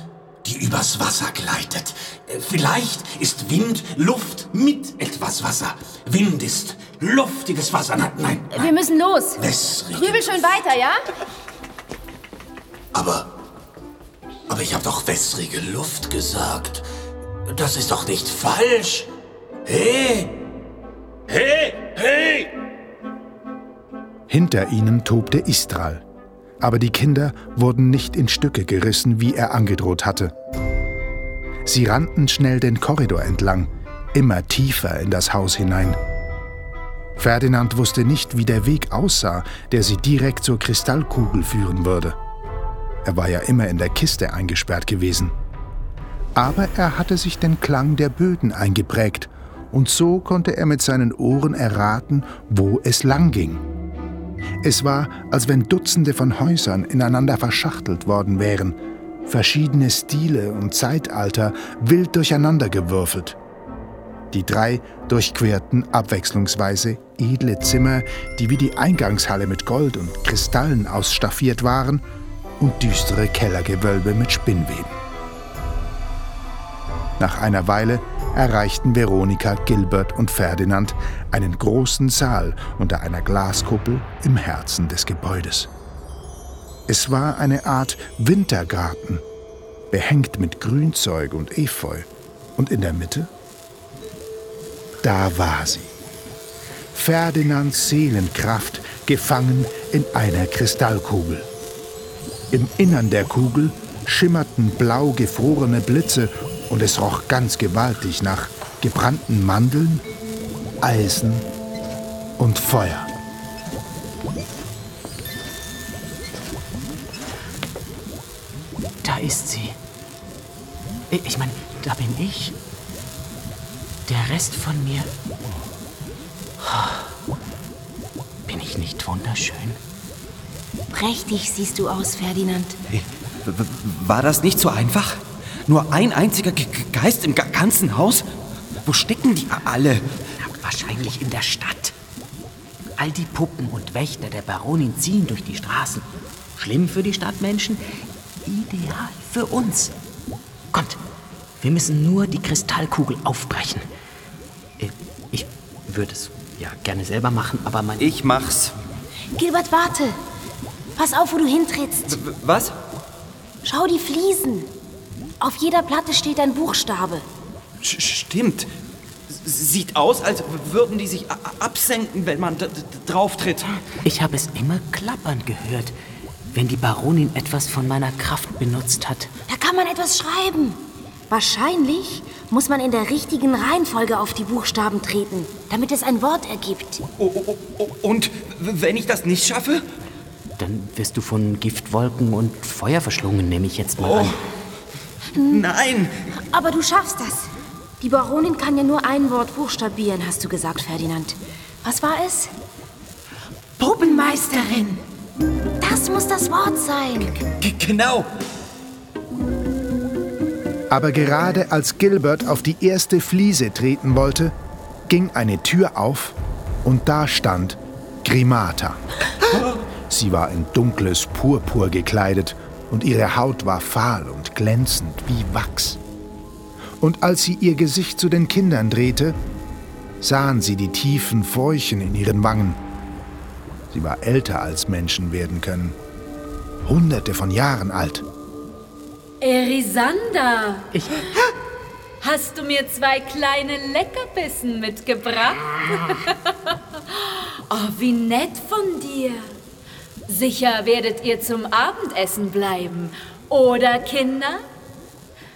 Speaker 7: die übers Wasser gleitet. Äh, Vielleicht ist Wind Luft mit etwas Wasser. Wind ist luftiges Wasser. Nein, nein. nein.
Speaker 3: Wir müssen los.
Speaker 7: Wässrige.
Speaker 3: Grübel schön weiter, ja?
Speaker 7: Aber. Aber ich habe doch wässrige Luft gesagt. Das ist doch nicht falsch. Hey! Hey! Hey!
Speaker 1: Hinter ihnen tobte Istral. Aber die Kinder wurden nicht in Stücke gerissen, wie er angedroht hatte. Sie rannten schnell den Korridor entlang, immer tiefer in das Haus hinein. Ferdinand wusste nicht, wie der Weg aussah, der sie direkt zur Kristallkugel führen würde. Er war ja immer in der Kiste eingesperrt gewesen. Aber er hatte sich den Klang der Böden eingeprägt, und so konnte er mit seinen Ohren erraten, wo es lang ging. Es war, als wenn Dutzende von Häusern ineinander verschachtelt worden wären, verschiedene Stile und Zeitalter wild durcheinandergewürfelt. Die drei durchquerten abwechslungsweise edle Zimmer, die wie die Eingangshalle mit Gold und Kristallen ausstaffiert waren, und düstere Kellergewölbe mit Spinnweben. Nach einer Weile erreichten Veronika, Gilbert und Ferdinand einen großen Saal unter einer Glaskuppel im Herzen des Gebäudes. Es war eine Art Wintergarten, behängt mit Grünzeug und Efeu. Und in der Mitte? Da war sie. Ferdinands Seelenkraft gefangen in einer Kristallkugel. Im Innern der Kugel schimmerten blau gefrorene Blitze und es roch ganz gewaltig nach gebrannten Mandeln, Eisen und Feuer.
Speaker 5: Da ist sie. Ich meine, da bin ich. Der Rest von mir. Bin ich nicht wunderschön?
Speaker 3: Prächtig siehst du aus, Ferdinand.
Speaker 2: War das nicht so einfach? Nur ein einziger Ge Ge- Geist im ga- ganzen Haus? Wo stecken die alle?
Speaker 5: Na, wahrscheinlich in der Stadt. All die Puppen und Wächter der Baronin ziehen durch die Straßen. Schlimm für die Stadtmenschen, ideal für uns. Kommt, wir müssen nur die Kristallkugel aufbrechen. Äh, Ich würde es ja gerne selber machen, aber mein...
Speaker 2: Ich mach's.
Speaker 3: Gilbert, warte. Pass auf, wo du hintrittst.
Speaker 2: W- Was?
Speaker 3: Schau die Fliesen. Auf jeder Platte steht ein Buchstabe.
Speaker 2: Stimmt. S- Sieht aus, als würden die sich absenken, wenn man drauf tritt.
Speaker 5: Ich habe es immer klappern gehört, wenn die Baronin etwas von meiner Kraft benutzt hat.
Speaker 3: Da kann man etwas schreiben. Wahrscheinlich muss man in der richtigen Reihenfolge auf die Buchstaben treten, damit es ein Wort ergibt.
Speaker 2: Oh, oh, oh, Und wenn ich das nicht schaffe?
Speaker 5: Dann wirst du von Giftwolken und Feuer verschlungen, nehme ich jetzt mal an.
Speaker 2: Nein!
Speaker 3: Aber du schaffst das. Die Baronin kann ja nur ein Wort buchstabieren, hast du gesagt, Ferdinand. Was war es? Puppenmeisterin. Das muss das Wort sein.
Speaker 2: G genau!
Speaker 1: Aber gerade als Gilbert auf die erste Fliese treten wollte, ging eine Tür auf und da stand Grimata. Sie war in dunkles Purpur gekleidet und ihre Haut war fahl und glänzend wie Wachs. Und als sie ihr Gesicht zu den Kindern drehte, sahen sie die tiefen Furchen in ihren Wangen. Sie war älter als Menschen werden können. Hunderte von Jahren alt.
Speaker 8: Erisander,
Speaker 5: Ich,
Speaker 8: hast du mir zwei kleine Leckerbissen mitgebracht? oh, wie nett von dir. Sicher werdet ihr zum Abendessen bleiben, oder Kinder?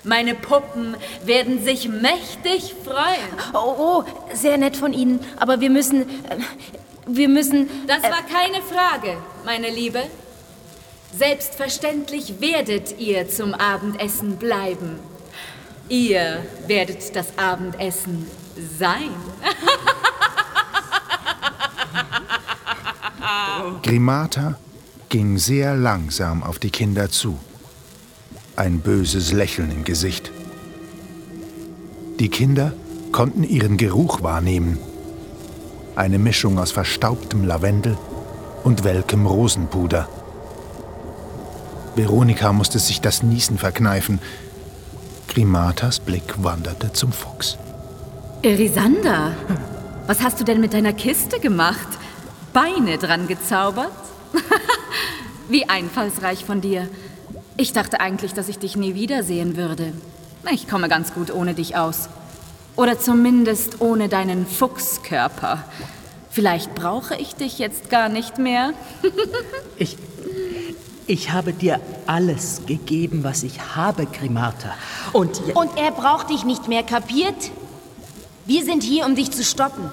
Speaker 8: Meine Puppen werden sich mächtig freuen.
Speaker 3: Oh, oh, sehr nett von Ihnen, aber wir müssen. Äh, wir müssen.
Speaker 8: Das war keine Frage, meine Liebe. Selbstverständlich werdet ihr zum Abendessen bleiben. Ihr werdet das Abendessen sein.
Speaker 1: Grimata ging sehr langsam auf die Kinder zu. Ein böses Lächeln im Gesicht. Die Kinder konnten ihren Geruch wahrnehmen. Eine Mischung aus verstaubtem Lavendel und welkem Rosenpuder. Veronika musste sich das Niesen verkneifen. Grimatas Blick wanderte zum Fuchs.
Speaker 8: Erisander, was hast du denn mit deiner Kiste gemacht? Beine dran gezaubert? Wie einfallsreich von dir. Ich dachte eigentlich, dass ich dich nie wiedersehen würde. Ich komme ganz gut ohne dich aus. Oder zumindest ohne deinen Fuchskörper. Vielleicht brauche ich dich jetzt gar nicht mehr.
Speaker 5: ich. Ich habe dir alles gegeben, was ich habe, Grimata.
Speaker 3: Und. Und er braucht dich nicht mehr, kapiert? Wir sind hier, um dich zu stoppen.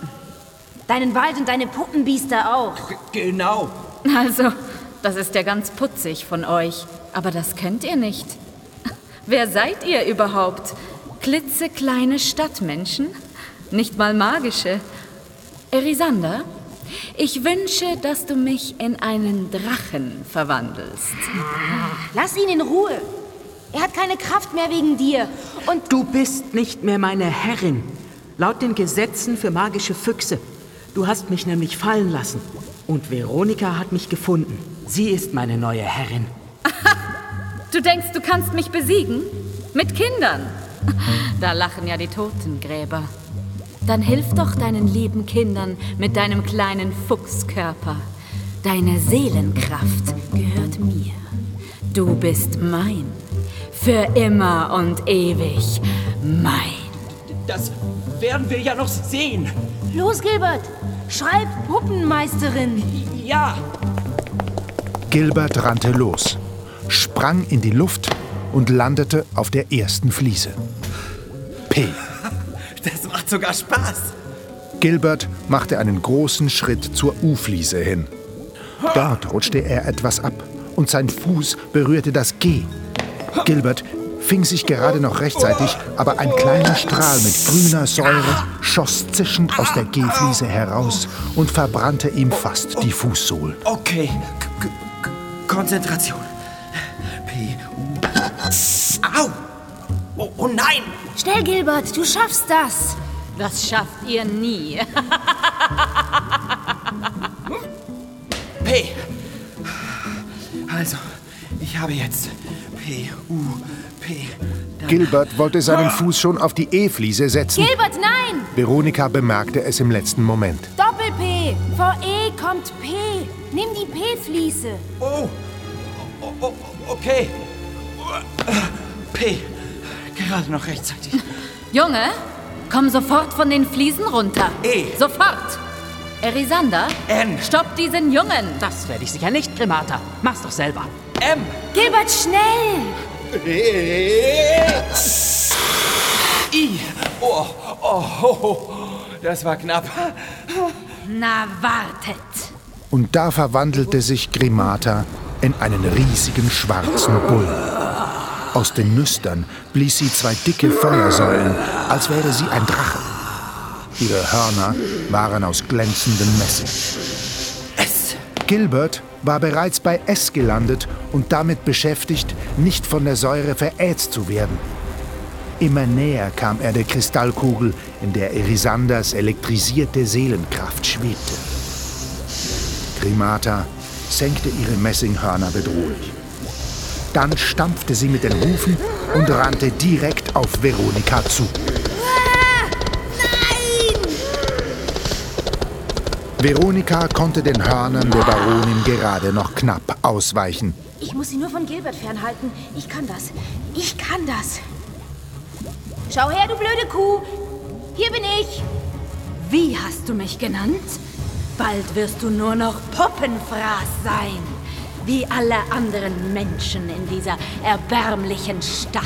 Speaker 3: Deinen Wald und deine Puppenbiester auch.
Speaker 5: G genau.
Speaker 8: Also, das ist ja ganz putzig von euch. Aber das könnt ihr nicht. Wer seid ihr überhaupt? Klitzekleine Stadtmenschen? Nicht mal magische. Erisander, ich wünsche, dass du mich in einen Drachen verwandelst.
Speaker 3: Lass ihn in Ruhe. Er hat keine Kraft mehr wegen dir. Und
Speaker 5: du bist nicht mehr meine Herrin. Laut den Gesetzen für magische Füchse. Du hast mich nämlich fallen lassen. Und Veronika hat mich gefunden. Sie ist meine neue Herrin.
Speaker 8: du denkst, du kannst mich besiegen? Mit Kindern? Da lachen ja die Totengräber. Dann hilf doch deinen lieben Kindern mit deinem kleinen Fuchskörper. Deine Seelenkraft gehört mir. Du bist mein. Für immer und ewig mein.
Speaker 5: Das werden wir ja noch sehen.
Speaker 3: Los, Gilbert. Schreib Puppenmeisterin.
Speaker 5: Ja.
Speaker 1: Gilbert rannte los, sprang in die Luft und landete auf der ersten Fliese. P.
Speaker 2: Das macht sogar Spaß.
Speaker 1: Gilbert machte einen großen Schritt zur U-Fliese hin. Dort rutschte er etwas ab und sein Fuß berührte das G. Gilbert fing sich gerade noch rechtzeitig, aber ein kleiner Strahl mit grüner Säure schoss zischend aus der G-Fliese heraus und verbrannte ihm fast die Fußsohlen.
Speaker 2: Okay, K Konzentration. P, U. Au! Oh, oh nein!
Speaker 3: Schnell, Gilbert, du schaffst das.
Speaker 8: Das schafft ihr nie.
Speaker 2: P. Also, ich habe jetzt P, U, P.
Speaker 1: Gilbert wollte seinen Fuß schon auf die E-Fliese setzen.
Speaker 3: Gilbert, nein!
Speaker 1: Veronika bemerkte es im letzten Moment.
Speaker 3: Doppel-P. Vor E kommt P. Nimm die P-Fliese.
Speaker 2: Oh. oh, oh, okay. P. Gerade noch rechtzeitig.
Speaker 8: Junge, komm sofort von den Fliesen runter.
Speaker 2: E.
Speaker 8: Sofort. Erisander,
Speaker 2: N.
Speaker 8: Stopp diesen Jungen.
Speaker 5: Das werde ich sicher nicht, Grimata. Mach's doch selber.
Speaker 2: M.
Speaker 3: Gilbert, schnell!
Speaker 2: I. Oh, oh, oh, das war knapp.
Speaker 8: Na, wartet.
Speaker 1: Und da verwandelte sich Grimata in einen riesigen schwarzen Bullen. Aus den Nüstern blies sie zwei dicke Feuersäulen, als wäre sie ein Drache. Ihre Hörner waren aus glänzendem Messing.
Speaker 2: S.
Speaker 1: Gilbert war bereits bei S gelandet und damit beschäftigt, nicht von der Säure verätzt zu werden. Immer näher kam er der Kristallkugel, in der Erisanders elektrisierte Seelenkraft schwebte. Grimata senkte ihre Messinghörner bedrohlich. Dann stampfte sie mit den Hufen und rannte direkt auf Veronika zu. Veronika konnte den Hörnern der Baronin gerade noch knapp ausweichen.
Speaker 3: Ich muss sie nur von Gilbert fernhalten. Ich kann das. Ich kann das. Schau her, du blöde Kuh. Hier bin ich.
Speaker 8: Wie hast du mich genannt? Bald wirst du nur noch Puppenfraß sein. Wie alle anderen Menschen in dieser erbärmlichen Stadt.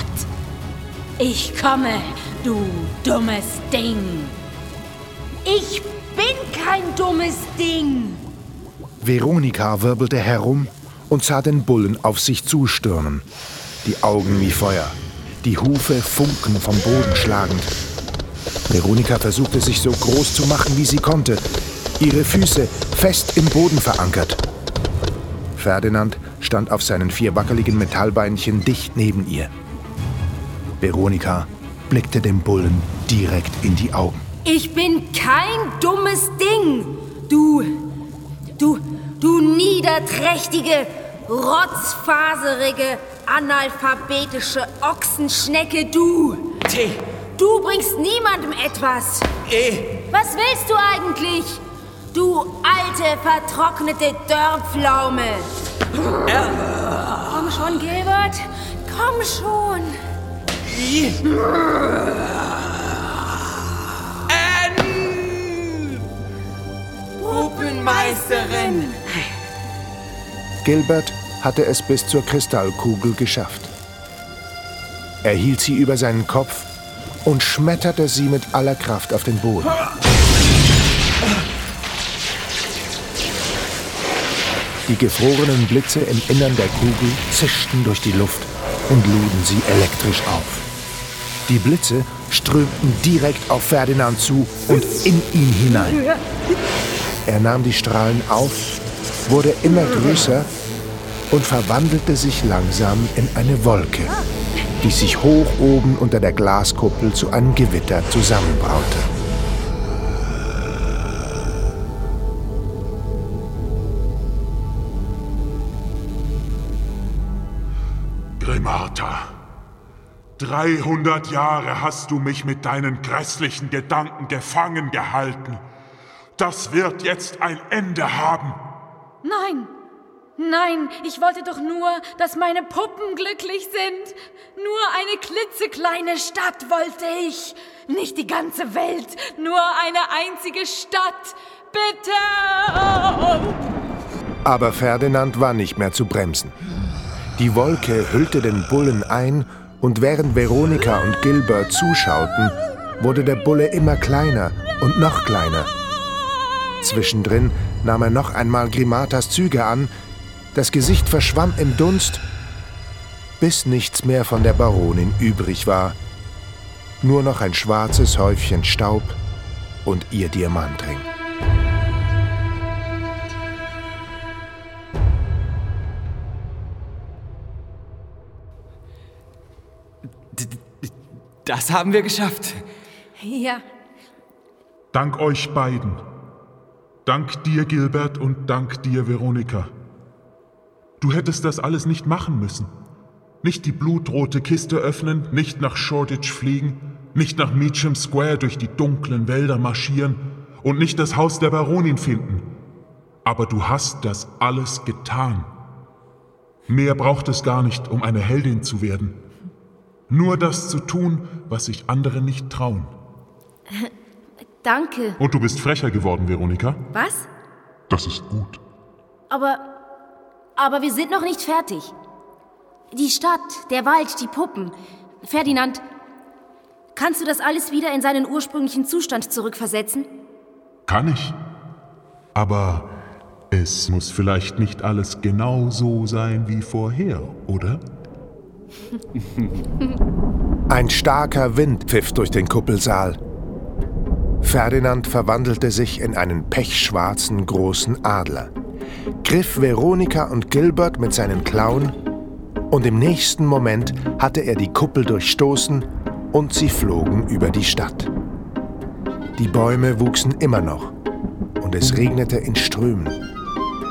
Speaker 8: Ich komme, du dummes Ding.
Speaker 3: Ich bin kein dummes Ding.
Speaker 1: Veronika wirbelte herum und sah den Bullen auf sich zustürmen. Die Augen wie Feuer, die Hufe Funken vom Boden schlagend. Veronika versuchte sich so groß zu machen, wie sie konnte, ihre Füße fest im Boden verankert. Ferdinand stand auf seinen vier wackeligen Metallbeinchen dicht neben ihr. Veronika blickte dem Bullen direkt in die Augen.
Speaker 3: Ich bin kein dummes Ding. Du, du, du niederträchtige, rotzfaserige, analphabetische Ochsenschnecke, du.
Speaker 2: T.
Speaker 3: Du bringst niemandem etwas.
Speaker 2: E.
Speaker 3: Was willst du eigentlich? Du alte, vertrocknete Dörrpflaume. Komm schon, Gilbert. Komm schon.
Speaker 2: Puppenmeisterin!
Speaker 1: Gilbert hatte es bis zur Kristallkugel geschafft. Er hielt sie über seinen Kopf und schmetterte sie mit aller Kraft auf den Boden. Die gefrorenen Blitze im Innern der Kugel zischten durch die Luft und luden sie elektrisch auf. Die Blitze strömten direkt auf Ferdinand zu und in ihn hinein. Er nahm die Strahlen auf, wurde immer größer und verwandelte sich langsam in eine Wolke, die sich hoch oben unter der Glaskuppel zu einem Gewitter zusammenbraute.
Speaker 9: Grimata, 300 Jahre hast du mich mit deinen grässlichen Gedanken gefangen gehalten. Das wird jetzt ein Ende haben.
Speaker 8: Nein, nein, ich wollte doch nur, dass meine Puppen glücklich sind. Nur eine klitzekleine Stadt wollte ich. Nicht die ganze Welt, nur eine einzige Stadt. Bitte!
Speaker 1: Aber Ferdinand war nicht mehr zu bremsen. Die Wolke hüllte den Bullen ein und während Veronika und Gilbert zuschauten, wurde der Bulle immer kleiner und noch kleiner. Zwischendrin nahm er noch einmal Grimatas Züge an, das Gesicht verschwamm im Dunst, bis nichts mehr von der Baronin übrig war. Nur noch ein schwarzes Häufchen Staub und ihr Diamantring.
Speaker 2: Das haben wir geschafft.
Speaker 8: Ja,
Speaker 9: Dank euch beiden. Dank dir, Gilbert, und dank dir, Veronika. Du hättest das alles nicht machen müssen. Nicht die blutrote Kiste öffnen, nicht nach Shoreditch fliegen, nicht nach Meacham Square durch die dunklen Wälder marschieren und nicht das Haus der Baronin finden. Aber du hast das alles getan. Mehr braucht es gar nicht, um eine Heldin zu werden. Nur das zu tun, was sich andere nicht trauen.
Speaker 3: Danke.
Speaker 9: Und du bist frecher geworden, Veronika.
Speaker 3: Was?
Speaker 9: Das ist gut.
Speaker 3: Aber. Aber wir sind noch nicht fertig. Die Stadt, der Wald, die Puppen. Ferdinand, kannst du das alles wieder in seinen ursprünglichen Zustand zurückversetzen?
Speaker 9: Kann ich. Aber es muss vielleicht nicht alles genau so sein wie vorher, oder?
Speaker 1: Ein starker Wind pfiff durch den Kuppelsaal. Ferdinand verwandelte sich in einen pechschwarzen großen Adler, griff Veronika und Gilbert mit seinen Klauen und im nächsten Moment hatte er die Kuppel durchstoßen und sie flogen über die Stadt. Die Bäume wuchsen immer noch und es regnete in Strömen.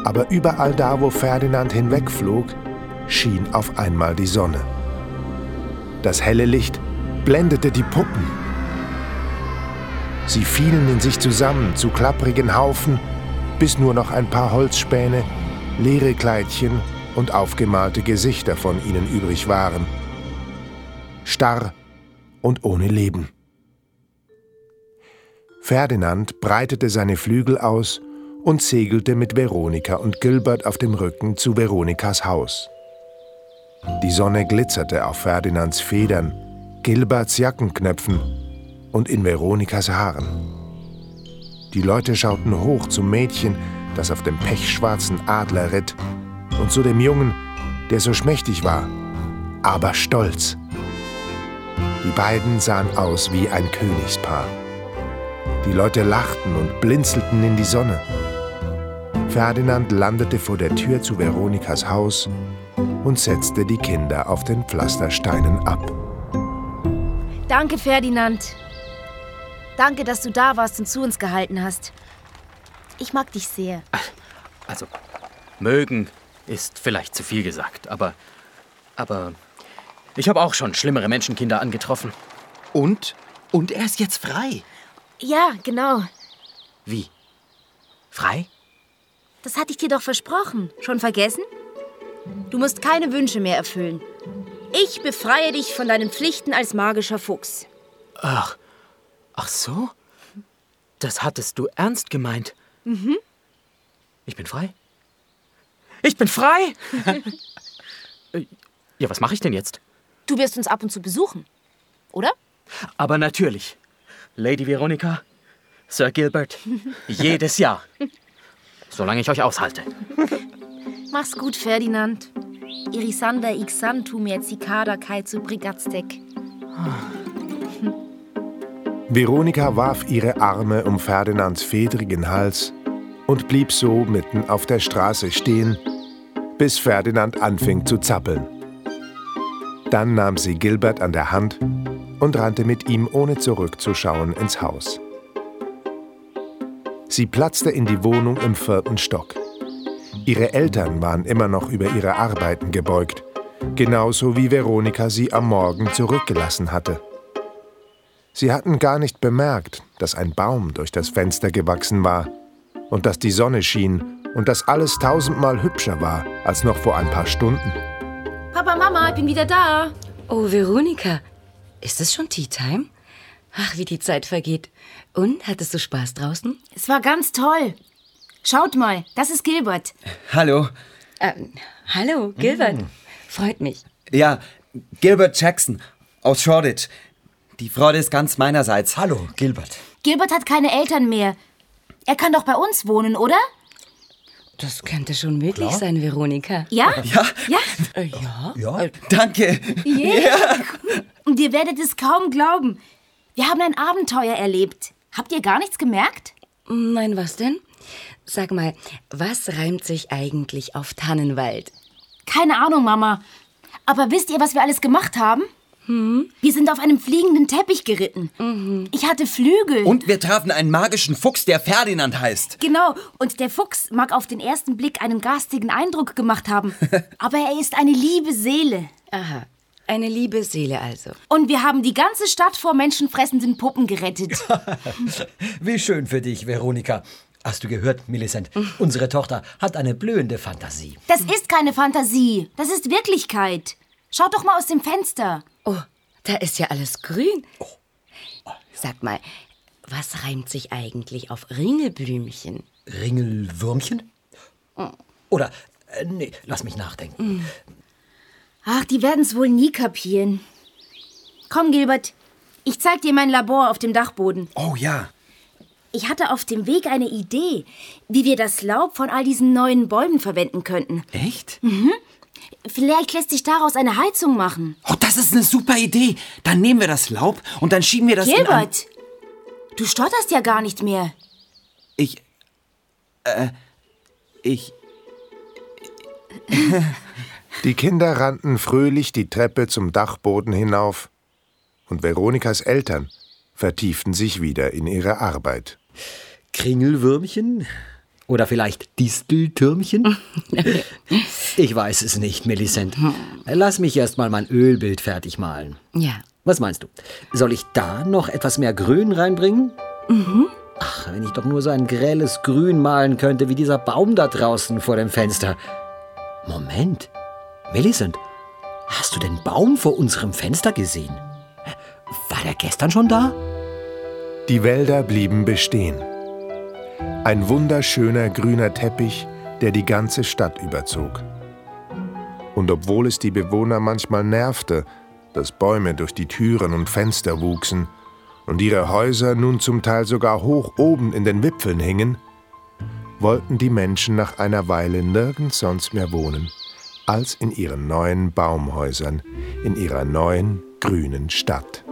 Speaker 1: Aber überall da, wo Ferdinand hinwegflog, schien auf einmal die Sonne. Das helle Licht blendete die Puppen. Sie fielen in sich zusammen zu klapprigen Haufen, bis nur noch ein paar Holzspäne, leere Kleidchen und aufgemalte Gesichter von ihnen übrig waren. Starr und ohne Leben. Ferdinand breitete seine Flügel aus und segelte mit Veronika und Gilbert auf dem Rücken zu Veronikas Haus. Die Sonne glitzerte auf Ferdinands Federn, Gilberts Jackenknöpfen und in Veronikas Haaren. Die Leute schauten hoch zum Mädchen, das auf dem pechschwarzen Adler ritt, und zu dem Jungen, der so schmächtig war, aber stolz. Die beiden sahen aus wie ein Königspaar. Die Leute lachten und blinzelten in die Sonne. Ferdinand landete vor der Tür zu Veronikas Haus und setzte die Kinder auf den Pflastersteinen ab.
Speaker 3: Danke, Ferdinand. Danke, dass du da warst und zu uns gehalten hast. Ich mag dich sehr.
Speaker 5: Also, mögen ist vielleicht zu viel gesagt, aber. Aber. Ich habe auch schon schlimmere Menschenkinder angetroffen.
Speaker 2: Und? Und er ist jetzt frei.
Speaker 3: Ja, genau.
Speaker 5: Wie? Frei?
Speaker 3: Das hatte ich dir doch versprochen. Schon vergessen? Du musst keine Wünsche mehr erfüllen. Ich befreie dich von deinen Pflichten als magischer Fuchs.
Speaker 5: Ach. Ach so? Das hattest du ernst gemeint.
Speaker 3: Mhm.
Speaker 5: Ich bin frei? Ich bin frei! Äh, ja, was mache ich denn jetzt?
Speaker 3: Du wirst uns ab und zu besuchen, oder?
Speaker 5: Aber natürlich. Lady Veronica, Sir Gilbert, jedes Jahr. Solange ich euch aushalte.
Speaker 3: Mach's gut, Ferdinand. Irisander ixantum et cicada kai zu Brigatstek.
Speaker 1: Veronika warf ihre Arme um Ferdinands fedrigen Hals und blieb so mitten auf der Straße stehen, bis Ferdinand anfing zu zappeln. Dann nahm sie Gilbert an der Hand und rannte mit ihm ohne zurückzuschauen ins Haus. Sie platzte in die Wohnung im vierten Stock. Ihre Eltern waren immer noch über ihre Arbeiten gebeugt, genauso wie Veronika sie am Morgen zurückgelassen hatte. Sie hatten gar nicht bemerkt, dass ein Baum durch das Fenster gewachsen war und dass die Sonne schien und dass alles tausendmal hübscher war als noch vor ein paar Stunden.
Speaker 3: Papa, Mama, ich bin wieder da.
Speaker 10: Oh, Veronika, ist es schon Tea Time? Ach, wie die Zeit vergeht. Und, hattest du Spaß draußen?
Speaker 3: Es war ganz toll. Schaut mal, das ist Gilbert.
Speaker 2: Hallo.
Speaker 10: Äh, hallo, Gilbert. Freut mich.
Speaker 2: Ja, Gilbert Jackson aus Shoreditch. Die Freude ist ganz meinerseits.
Speaker 11: Hallo, Gilbert.
Speaker 3: Gilbert hat keine Eltern mehr. Er kann doch bei uns wohnen, oder?
Speaker 10: Das könnte schon möglich sein, Veronika.
Speaker 3: Ja?
Speaker 2: Ja,
Speaker 3: Ja?
Speaker 10: Äh, ja?
Speaker 11: Ja,
Speaker 2: danke.
Speaker 3: Yeah. Und ihr werdet es kaum glauben. Wir haben ein Abenteuer erlebt. Habt ihr gar nichts gemerkt?
Speaker 10: Nein, was denn? Sag mal, was reimt sich eigentlich auf Tannenwald?
Speaker 3: Keine Ahnung, Mama. Aber wisst ihr, was wir alles gemacht haben?
Speaker 10: Hm?
Speaker 3: Wir sind auf einem fliegenden Teppich geritten. Ich hatte Flügel.
Speaker 2: Und wir trafen einen magischen Fuchs, der Ferdinand heißt.
Speaker 3: Genau, und der Fuchs mag auf den ersten Blick einen garstigen Eindruck gemacht haben. aber er ist eine liebe Seele.
Speaker 10: Aha, eine liebe Seele also.
Speaker 3: Und wir haben die ganze Stadt vor menschenfressenden Puppen gerettet.
Speaker 11: wie schön für dich, Veronika. Hast du gehört, Millicent? Unsere Tochter hat eine blühende Fantasie.
Speaker 3: Das ist keine Fantasie. Das ist Wirklichkeit. Schaut doch mal aus dem Fenster.
Speaker 10: Oh, da ist ja alles grün. Sag mal, was reimt sich eigentlich auf Ringelblümchen?
Speaker 11: Ringelwürmchen? Oder, äh, nee, lass mich nachdenken.
Speaker 3: Ach, die werden es wohl nie kapieren. Komm, Gilbert. Ich zeig dir mein Labor auf dem Dachboden.
Speaker 2: Oh ja.
Speaker 3: Ich hatte auf dem Weg eine Idee, wie wir das Laub von all diesen neuen Bäumen verwenden könnten.
Speaker 2: Echt?
Speaker 3: Mhm. Vielleicht lässt sich daraus eine Heizung machen.
Speaker 2: Oh, das ist eine super Idee. Dann nehmen wir das Laub und dann schieben wir das in ein...
Speaker 3: Gilbert, du stotterst ja gar nicht mehr.
Speaker 2: Ich... Äh... Ich...
Speaker 1: Die Kinder rannten fröhlich die Treppe zum Dachboden hinauf und Veronikas Eltern vertieften sich wieder in ihre Arbeit.
Speaker 11: Kringelwürmchen? Oder vielleicht Disteltürmchen? ich weiß es nicht, Millicent. Lass mich erst mal mein Ölbild fertig malen.
Speaker 10: Ja.
Speaker 11: Was meinst du? Soll ich da noch etwas mehr Grün reinbringen?
Speaker 10: Mhm.
Speaker 11: Ach, wenn ich doch nur so ein grelles Grün malen könnte, wie dieser Baum da draußen vor dem Fenster. Moment. Millicent, hast du den Baum vor unserem Fenster gesehen? War der gestern schon da?
Speaker 1: Die Wälder blieben bestehen. Ein wunderschöner grüner Teppich, der die ganze Stadt überzog. Und obwohl es die Bewohner manchmal nervte, dass Bäume durch die Türen und Fenster wuchsen und ihre Häuser nun zum Teil sogar hoch oben in den Wipfeln hingen, wollten die Menschen nach einer Weile nirgends sonst mehr wohnen, als in ihren neuen Baumhäusern, in ihrer neuen grünen Stadt.